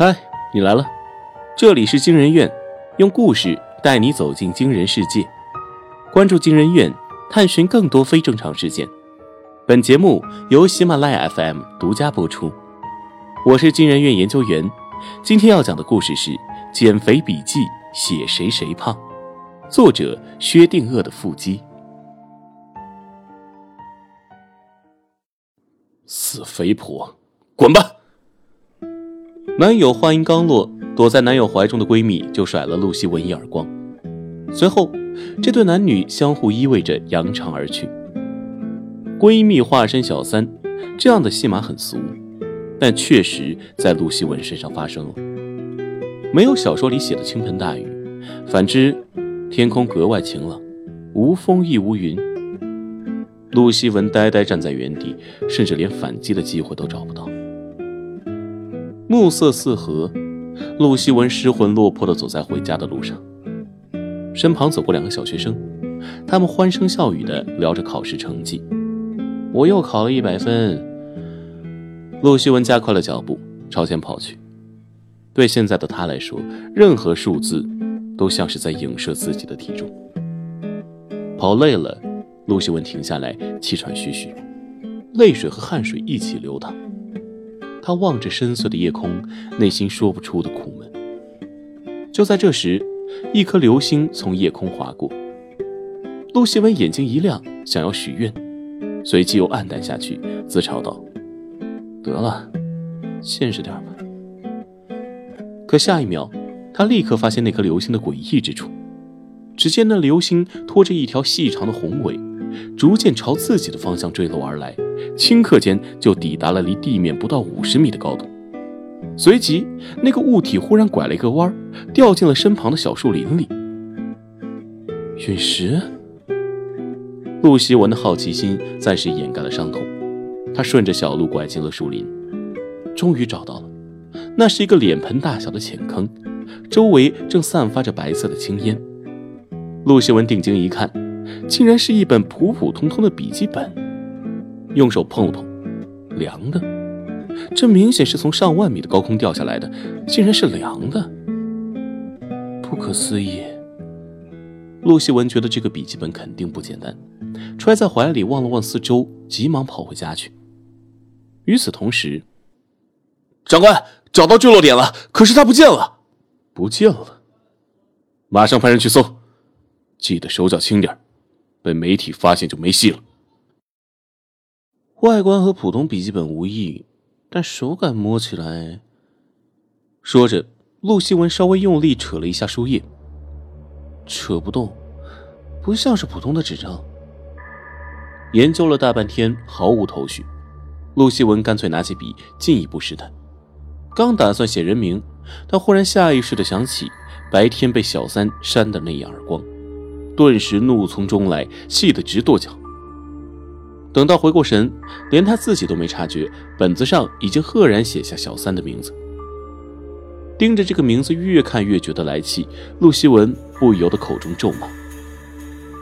嗨，你来了，这里是惊人院，用故事带你走进惊人世界。关注惊人院，探寻更多非正常事件。本节目由喜马拉雅 FM 独家播出。我是惊人院研究员，今天要讲的故事是《减肥笔记》，写谁谁胖。作者薛定谔的腹肌。死肥婆，滚吧！男友话音刚落，躲在男友怀中的闺蜜就甩了陆希文一耳光。随后，这对男女相互依偎着扬长而去。闺蜜化身小三，这样的戏码很俗，但确实在陆希文身上发生了。没有小说里写的倾盆大雨，反之，天空格外晴朗，无风亦无云。陆西文呆呆站在原地，甚至连反击的机会都找不到。暮色四合，陆希文失魂落魄地走在回家的路上，身旁走过两个小学生，他们欢声笑语地聊着考试成绩。我又考了一百分。陆希文加快了脚步朝前跑去。对现在的他来说，任何数字都像是在影射自己的体重。跑累了，陆希文停下来，气喘吁吁，泪水和汗水一起流淌。他望着深邃的夜空，内心说不出的苦闷。就在这时，一颗流星从夜空划过。陆西文眼睛一亮，想要许愿，随即又黯淡下去，自嘲道：“得了，现实点吧。”可下一秒，他立刻发现那颗流星的诡异之处。只见那流星拖着一条细长的红尾。逐渐朝自己的方向坠落而来，顷刻间就抵达了离地面不到五十米的高度。随即，那个物体忽然拐了一个弯，掉进了身旁的小树林里。陨石。陆希文的好奇心暂时掩盖了伤痛，他顺着小路拐进了树林，终于找到了，那是一个脸盆大小的浅坑，周围正散发着白色的青烟。陆希文定睛一看。竟然是一本普普通通的笔记本，用手碰了碰，凉的。这明显是从上万米的高空掉下来的，竟然是凉的，不可思议。陆希文觉得这个笔记本肯定不简单，揣在怀里望了望四周，急忙跑回家去。与此同时，长官找到坠落点了，可是它不见了，不见了，马上派人去搜，记得手脚轻点。被媒体发现就没戏了。外观和普通笔记本无异，但手感摸起来……说着，陆希文稍微用力扯了一下书页，扯不动，不像是普通的纸张。研究了大半天，毫无头绪。陆希文干脆拿起笔进一步试探，刚打算写人名，他忽然下意识的想起白天被小三扇的那一耳光。顿时怒从中来，气得直跺脚。等到回过神，连他自己都没察觉，本子上已经赫然写下小三的名字。盯着这个名字，越看越觉得来气，陆希文不由得口中咒骂：“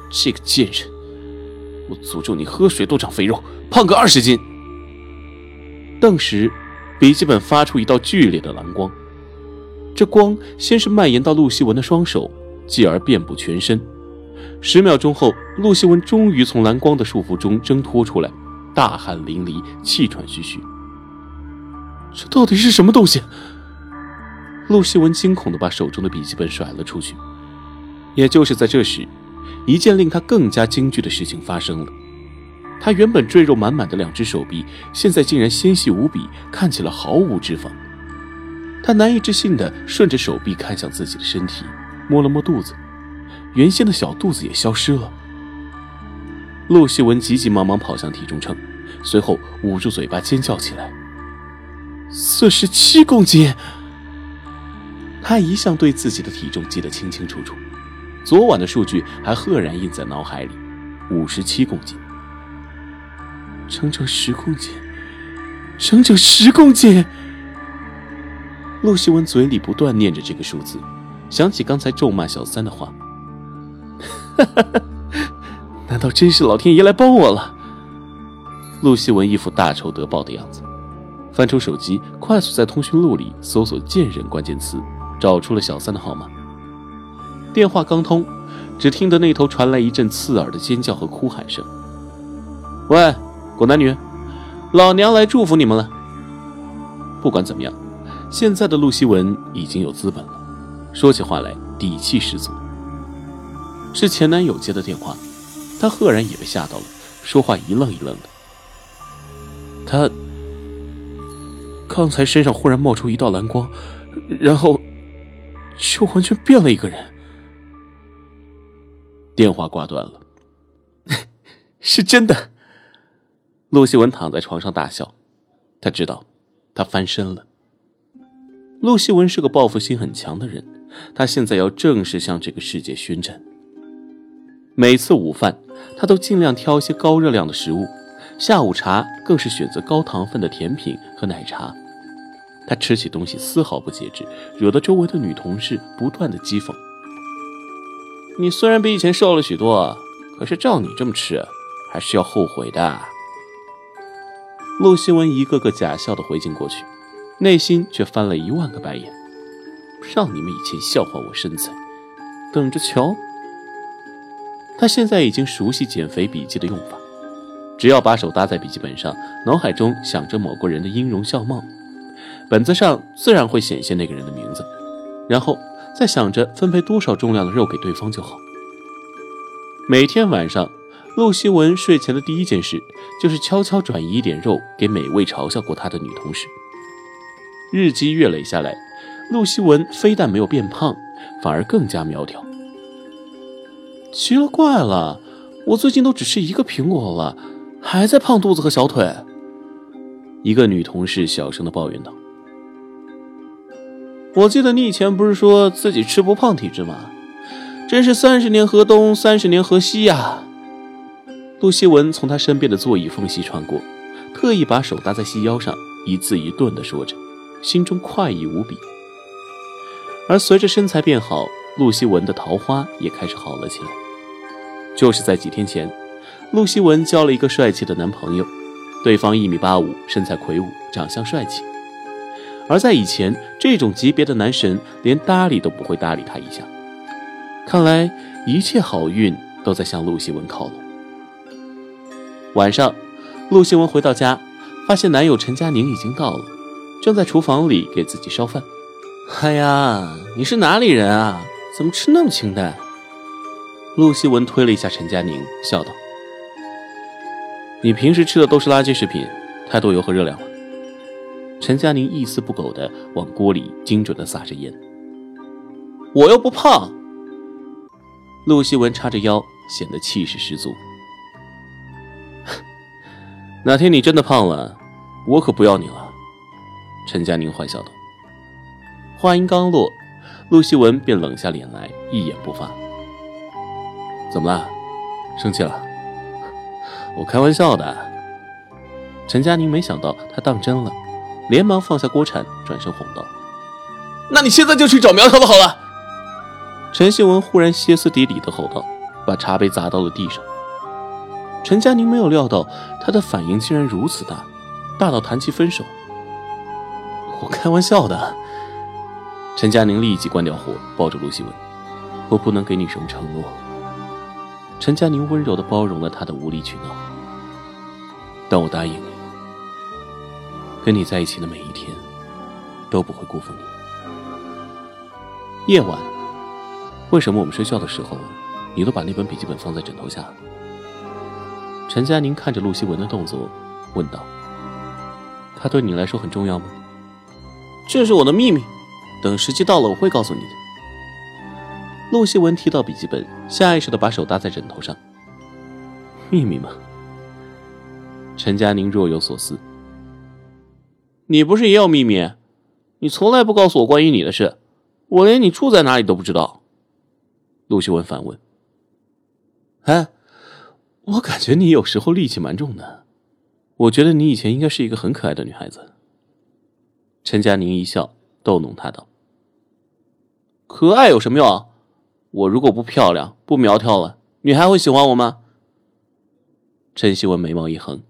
这个贱人！我诅咒你喝水都长肥肉，胖个二十斤！”顿时，笔记本发出一道剧烈的蓝光，这光先是蔓延到陆希文的双手，继而遍布全身。十秒钟后，陆希文终于从蓝光的束缚中挣脱出来，大汗淋漓，气喘吁吁。这到底是什么东西？陆希文惊恐地把手中的笔记本甩了出去。也就是在这时，一件令他更加惊惧的事情发生了：他原本赘肉满满的两只手臂，现在竟然纤细无比，看起来毫无脂肪。他难以置信地顺着手臂看向自己的身体，摸了摸肚子。原先的小肚子也消失了。陆希文急急忙忙跑向体重秤，随后捂住嘴巴尖叫起来：“四十七公斤！”他一向对自己的体重记得清清楚楚，昨晚的数据还赫然印在脑海里：五十七公斤，整整十公斤，整整十公斤！陆希文嘴里不断念着这个数字，想起刚才咒骂小三的话。哈哈哈！难道真是老天爷来帮我了？陆希文一副大仇得报的样子，翻出手机，快速在通讯录里搜索“贱人”关键词，找出了小三的号码。电话刚通，只听得那头传来一阵刺耳的尖叫和哭喊声：“喂，狗男女，老娘来祝福你们了！”不管怎么样，现在的陆希文已经有资本了，说起话来底气十足。是前男友接的电话，他赫然也被吓到了，说话一愣一愣的。他。刚才身上忽然冒出一道蓝光，然后就完全变了一个人。电话挂断了，是真的。陆希文躺在床上大笑，他知道他翻身了。陆希文是个报复心很强的人，他现在要正式向这个世界宣战。每次午饭，他都尽量挑一些高热量的食物。下午茶更是选择高糖分的甜品和奶茶，他吃起东西丝毫不节制，惹得周围的女同事不断的讥讽。你虽然比以前瘦了许多，可是照你这么吃，还是要后悔的。陆希文一个个假笑的回敬过去，内心却翻了一万个白眼。让你们以前笑话我身材，等着瞧。他现在已经熟悉减肥笔记的用法。只要把手搭在笔记本上，脑海中想着某个人的音容笑貌，本子上自然会显现那个人的名字，然后再想着分配多少重量的肉给对方就好。每天晚上，陆希文睡前的第一件事就是悄悄转移一点肉给每位嘲笑过他的女同事。日积月累下来，陆希文非但没有变胖，反而更加苗条。奇了怪了，我最近都只吃一个苹果了。还在胖肚子和小腿，一个女同事小声的抱怨道：“我记得你以前不是说自己吃不胖体质吗？真是三十年河东，三十年河西呀！”陆希文从他身边的座椅缝隙穿过，特意把手搭在细腰上，一字一顿的说着，心中快意无比。而随着身材变好，陆希文的桃花也开始好了起来。就是在几天前。陆希文交了一个帅气的男朋友，对方一米八五，身材魁梧，长相帅气。而在以前，这种级别的男神连搭理都不会搭理他一下。看来一切好运都在向陆希文靠拢。晚上，陆希文回到家，发现男友陈佳宁已经到了，正在厨房里给自己烧饭。哎呀，你是哪里人啊？怎么吃那么清淡？陆希文推了一下陈佳宁，笑道。你平时吃的都是垃圾食品，太多油和热量了。陈佳宁一丝不苟地往锅里精准地撒着盐。我又不胖。陆希文叉着腰，显得气势十足。哪天你真的胖了，我可不要你了。陈佳宁坏笑道。话音刚落，陆希文便冷下脸来，一言不发。怎么了？生气了？我开玩笑的。陈佳宁没想到他当真了，连忙放下锅铲，转身哄道：“那你现在就去找苗条的好了。”陈希文忽然歇斯底里的吼道，把茶杯砸到了地上。陈佳宁没有料到他的反应竟然如此大，大到谈起分手。我开玩笑的。陈佳宁立即关掉火，抱着陆希文：“我不能给你什么承诺。”陈佳宁温柔的包容了他的无理取闹，但我答应你，跟你在一起的每一天都不会辜负你。夜晚，为什么我们睡觉的时候，你都把那本笔记本放在枕头下？陈佳宁看着陆希文的动作，问道：“他对你来说很重要吗？”这是我的秘密，等时机到了，我会告诉你的。陆希文提到笔记本，下意识的把手搭在枕头上。秘密吗？陈佳宁若有所思。你不是也有秘密？你从来不告诉我关于你的事，我连你住在哪里都不知道。陆希文反问。哎，我感觉你有时候戾气蛮重的。我觉得你以前应该是一个很可爱的女孩子。陈佳宁一笑，逗弄他道：“可爱有什么用？”我如果不漂亮、不苗条了，你还会喜欢我吗？陈希文眉毛一横，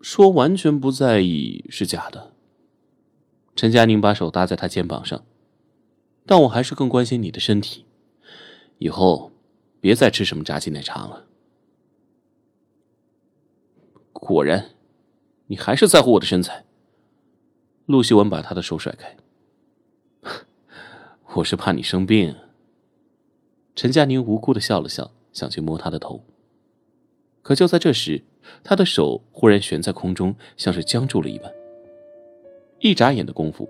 说完全不在意是假的。陈佳宁把手搭在他肩膀上，但我还是更关心你的身体。以后别再吃什么炸鸡奶茶了。果然，你还是在乎我的身材。陆希文把他的手甩开。我是怕你生病。陈佳宁无辜的笑了笑，想去摸他的头。可就在这时，他的手忽然悬在空中，像是僵住了一般。一眨眼的功夫，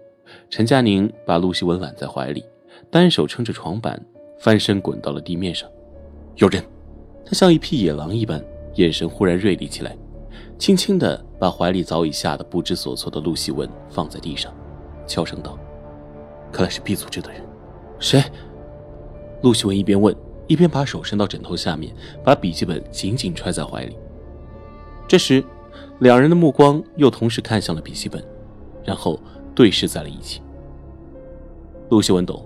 陈佳宁把陆希文揽在怀里，单手撑着床板，翻身滚到了地面上。有人！他像一匹野狼一般，眼神忽然锐利起来，轻轻的把怀里早已吓得不知所措的陆希文放在地上，悄声道：“看来是 B 组织的人。”谁？陆希文一边问。一边把手伸到枕头下面，把笔记本紧紧揣在怀里。这时，两人的目光又同时看向了笔记本，然后对视在了一起。陆希文懂，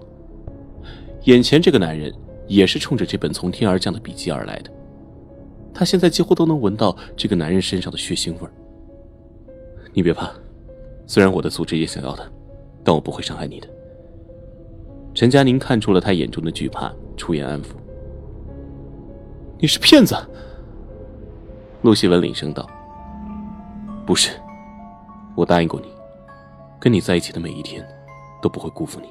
眼前这个男人也是冲着这本从天而降的笔记而来的。他现在几乎都能闻到这个男人身上的血腥味。你别怕，虽然我的组织也想要他，但我不会伤害你的。陈佳宁看出了他眼中的惧怕，出言安抚。你是骗子，陆希文领声道：“不是，我答应过你，跟你在一起的每一天，都不会辜负你。”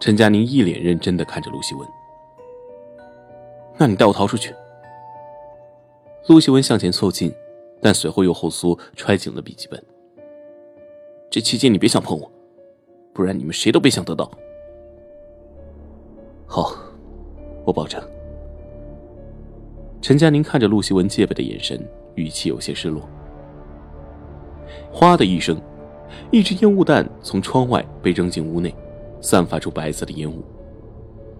陈佳宁一脸认真的看着陆希文：“那你带我逃出去。”陆希文向前凑近，但随后又后缩，揣紧了笔记本。这期间你别想碰我，不然你们谁都别想得到。好，我保证。陈佳宁看着陆希文戒备的眼神，语气有些失落。哗的一声，一只烟雾弹从窗外被扔进屋内，散发出白色的烟雾。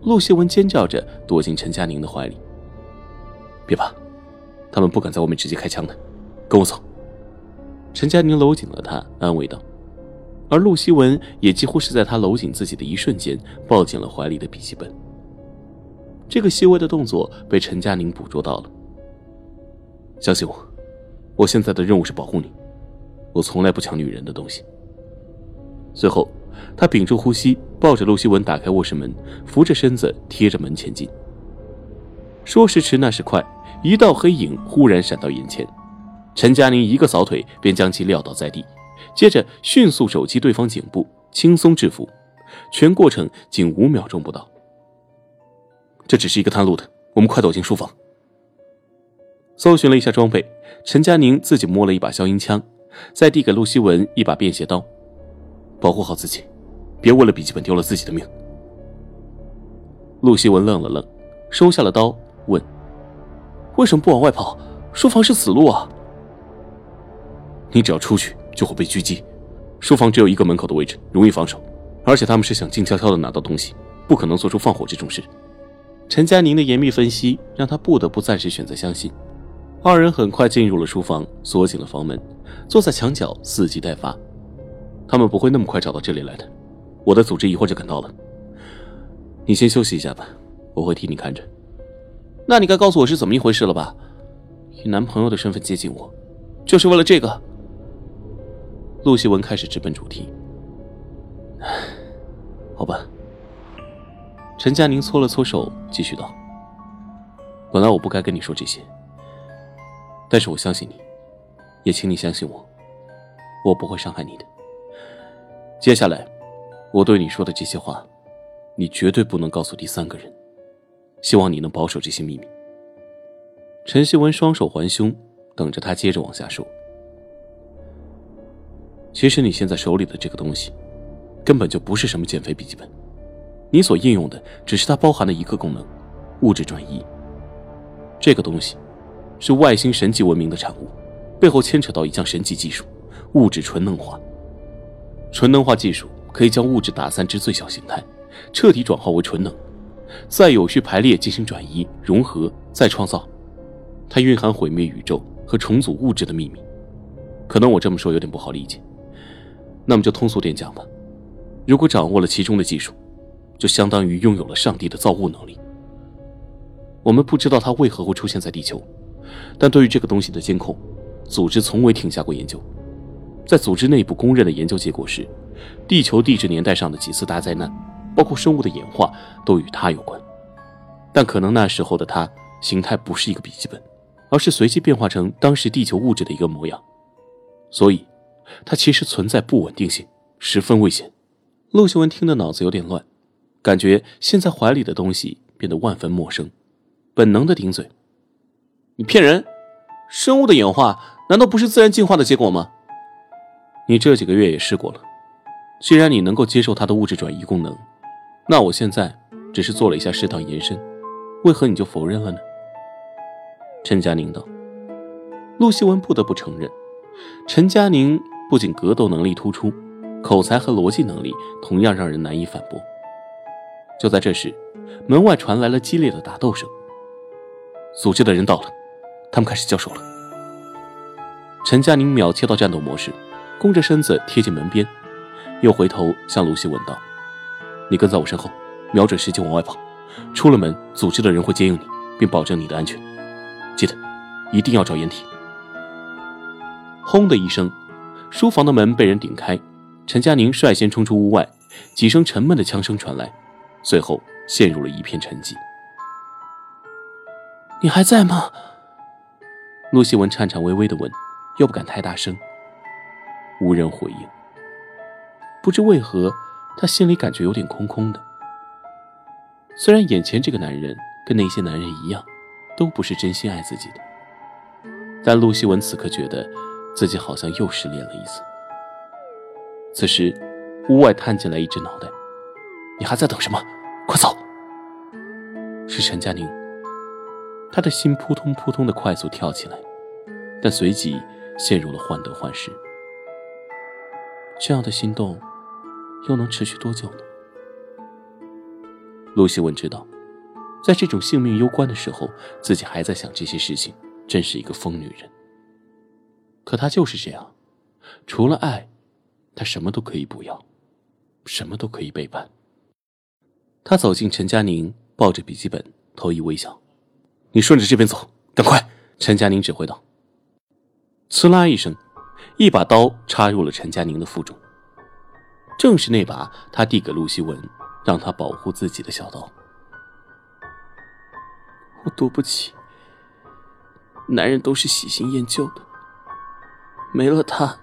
陆希文尖叫着躲进陈佳宁的怀里。别怕，他们不敢在外面直接开枪的。跟我走。陈佳宁搂紧了他，安慰道。而陆希文也几乎是在他搂紧自己的一瞬间，抱紧了怀里的笔记本。这个细微的动作被陈佳宁捕捉到了。相信我，我现在的任务是保护你，我从来不抢女人的东西。随后，他屏住呼吸，抱着陆希文打开卧室门，扶着身子贴着门前进。说时迟，那时快，一道黑影忽然闪到眼前，陈佳宁一个扫腿便将其撂倒在地，接着迅速手击对方颈部，轻松制服，全过程仅五秒钟不到。这只是一个探路的，我们快走进书房。搜寻了一下装备，陈佳宁自己摸了一把消音枪，再递给陆希文一把便携刀，保护好自己，别为了笔记本丢了自己的命。陆希文愣了愣，收下了刀，问：“为什么不往外跑？书房是死路啊！你只要出去就会被狙击，书房只有一个门口的位置，容易防守，而且他们是想静悄悄的拿到东西，不可能做出放火这种事。”陈佳宁的严密分析让他不得不暂时选择相信。二人很快进入了书房，锁紧了房门，坐在墙角伺机待发。他们不会那么快找到这里来的，我的组织一会儿就赶到了。你先休息一下吧，我会替你看着。那你该告诉我是怎么一回事了吧？以男朋友的身份接近我，就是为了这个？陆希文开始直奔主题。好吧。陈佳宁搓了搓手，继续道：“本来我不该跟你说这些，但是我相信你，也请你相信我，我不会伤害你的。接下来，我对你说的这些话，你绝对不能告诉第三个人。希望你能保守这些秘密。”陈希文双手环胸，等着他接着往下说。其实你现在手里的这个东西，根本就不是什么减肥笔记本。你所应用的只是它包含的一个功能，物质转移。这个东西是外星神级文明的产物，背后牵扯到一项神级技术——物质纯能化。纯能化技术可以将物质打散至最小形态，彻底转化为纯能，再有序排列进行转移、融合、再创造。它蕴含毁灭宇宙和重组物质的秘密。可能我这么说有点不好理解，那么就通俗点讲吧。如果掌握了其中的技术，就相当于拥有了上帝的造物能力。我们不知道它为何会出现在地球，但对于这个东西的监控，组织从未停下过研究。在组织内部公认的研究结果是，地球地质年代上的几次大灾难，包括生物的演化，都与它有关。但可能那时候的它形态不是一个笔记本，而是随机变化成当时地球物质的一个模样，所以它其实存在不稳定性，十分危险。陆秀文听得脑子有点乱，感觉现在怀里的东西变得万分陌生，本能的顶嘴：“你骗人！生物的演化难道不是自然进化的结果吗？”你这几个月也试过了，既然你能够接受它的物质转移功能，那我现在只是做了一下适当延伸，为何你就否认了呢？陈佳宁道。陆希文不得不承认，陈佳宁不仅格斗能力突出，口才和逻辑能力同样让人难以反驳。就在这时，门外传来了激烈的打斗声。组织的人到了，他们开始交手了。陈佳宁秒切到战斗模式。弓着身子贴近门边，又回头向卢西问道：“你跟在我身后，瞄准时机往外跑。出了门，组织的人会接应你，并保证你的安全。记得，一定要找掩体。”轰的一声，书房的门被人顶开，陈佳宁率先冲出屋外，几声沉闷的枪声传来，随后陷入了一片沉寂。“你还在吗？”陆希文颤颤巍巍地问，又不敢太大声。无人回应。不知为何，他心里感觉有点空空的。虽然眼前这个男人跟那些男人一样，都不是真心爱自己的，但陆希文此刻觉得自己好像又失恋了一次。此时，屋外探进来一只脑袋：“你还在等什么？快走！”是陈佳宁。他的心扑通扑通的快速跳起来，但随即陷入了患得患失。这样的心动，又能持续多久呢？陆西文知道，在这种性命攸关的时候，自己还在想这些事情，真是一个疯女人。可他就是这样，除了爱，他什么都可以不要，什么都可以背叛。他走进陈佳宁，抱着笔记本，投以微笑：“你顺着这边走，赶快！”陈佳宁指挥道。呲啦一声。一把刀插入了陈佳宁的腹中，正是那把他递给陆希文，让他保护自己的小刀。我赌不起，男人都是喜新厌旧的，没了他，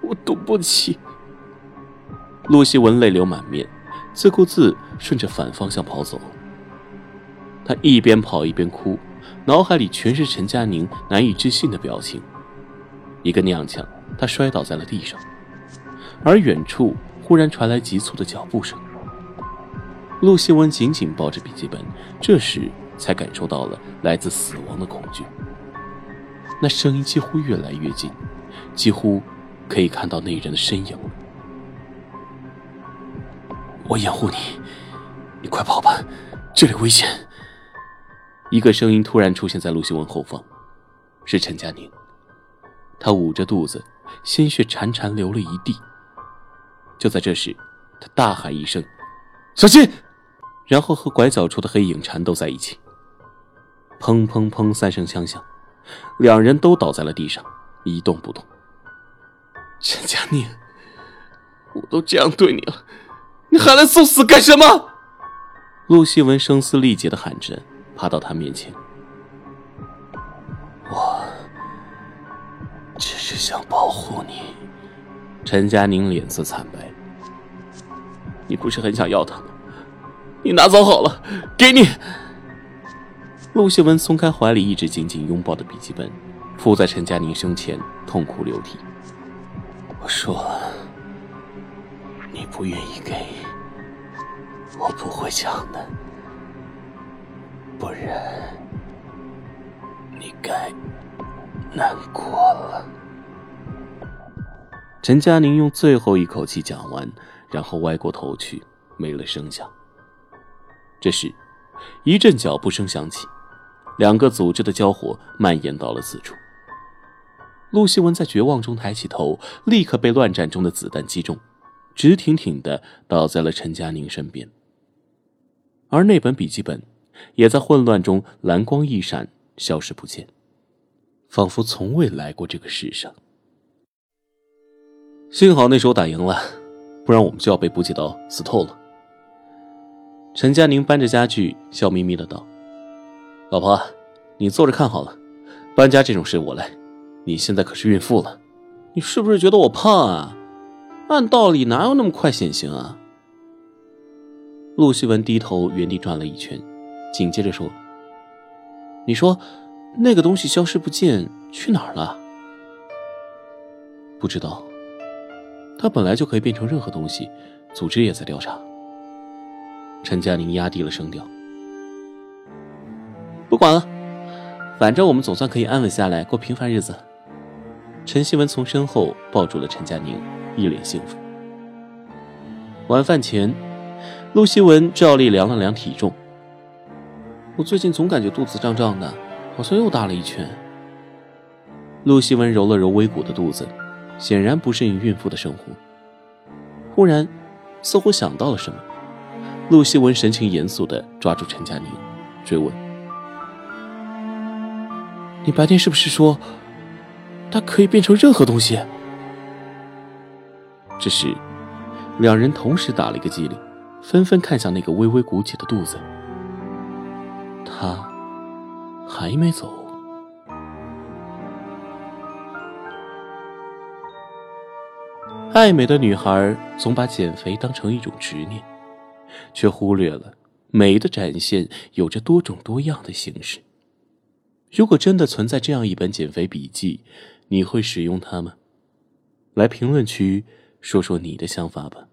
我赌不起。陆希文泪流满面，自顾自顺着反方向跑走。他一边跑一边哭，脑海里全是陈佳宁难以置信的表情。一个踉跄，他摔倒在了地上，而远处忽然传来急促的脚步声。陆希文紧紧抱着笔记本，这时才感受到了来自死亡的恐惧。那声音几乎越来越近，几乎可以看到那人的身影。我掩护你，你快跑吧，这里危险。一个声音突然出现在陆希文后方，是陈佳宁。他捂着肚子，鲜血潺潺流了一地。就在这时，他大喊一声：“小心！”然后和拐角处的黑影缠斗在一起。砰砰砰三声枪响，两人都倒在了地上，一动不动。陈佳宁，我都这样对你了，你还来送死干什么？陆希文声嘶力竭的喊着，爬到他面前。我只是想保护你，陈佳宁脸色惨白。你不是很想要他吗？你拿走好了，给你。陆秀文松开怀里一直紧紧拥抱的笔记本，伏在陈佳宁胸前，痛哭流涕。我说了，你不愿意给，我不会抢的，不然你该难过了。陈佳宁用最后一口气讲完，然后歪过头去，没了声响。这时，一阵脚步声响起，两个组织的交火蔓延到了此处。陆希文在绝望中抬起头，立刻被乱战中的子弹击中，直挺挺的倒在了陈佳宁身边。而那本笔记本，也在混乱中蓝光一闪，消失不见。仿佛从未来过这个世上。幸好那时候打赢了，不然我们就要被补给到死透了。陈佳宁搬着家具，笑眯眯的道：“老婆，你坐着看好了，搬家这种事我来。你现在可是孕妇了，你是不是觉得我胖啊？按道理哪有那么快显形啊？”陆希文低头原地转了一圈，紧接着说：“你说，那个东西消失不见，去哪儿了？不知道。它本来就可以变成任何东西，组织也在调查。”陈佳宁压低了声调：“不管了，反正我们总算可以安稳下来过平凡日子。”陈希文从身后抱住了陈佳宁，一脸幸福。晚饭前。陆希文照例量了量体重。我最近总感觉肚子胀胀的，好像又大了一圈。陆希文揉了揉微鼓的肚子，显然不适应孕妇的生活。忽然，似乎想到了什么，陆希文神情严肃的抓住陈佳宁，追问：“你白天是不是说，它可以变成任何东西？”这时，两人同时打了一个激灵。纷纷看向那个微微鼓起的肚子，他还没走。爱美的女孩总把减肥当成一种执念，却忽略了美的展现有着多种多样的形式。如果真的存在这样一本减肥笔记，你会使用它吗？来评论区说说你的想法吧。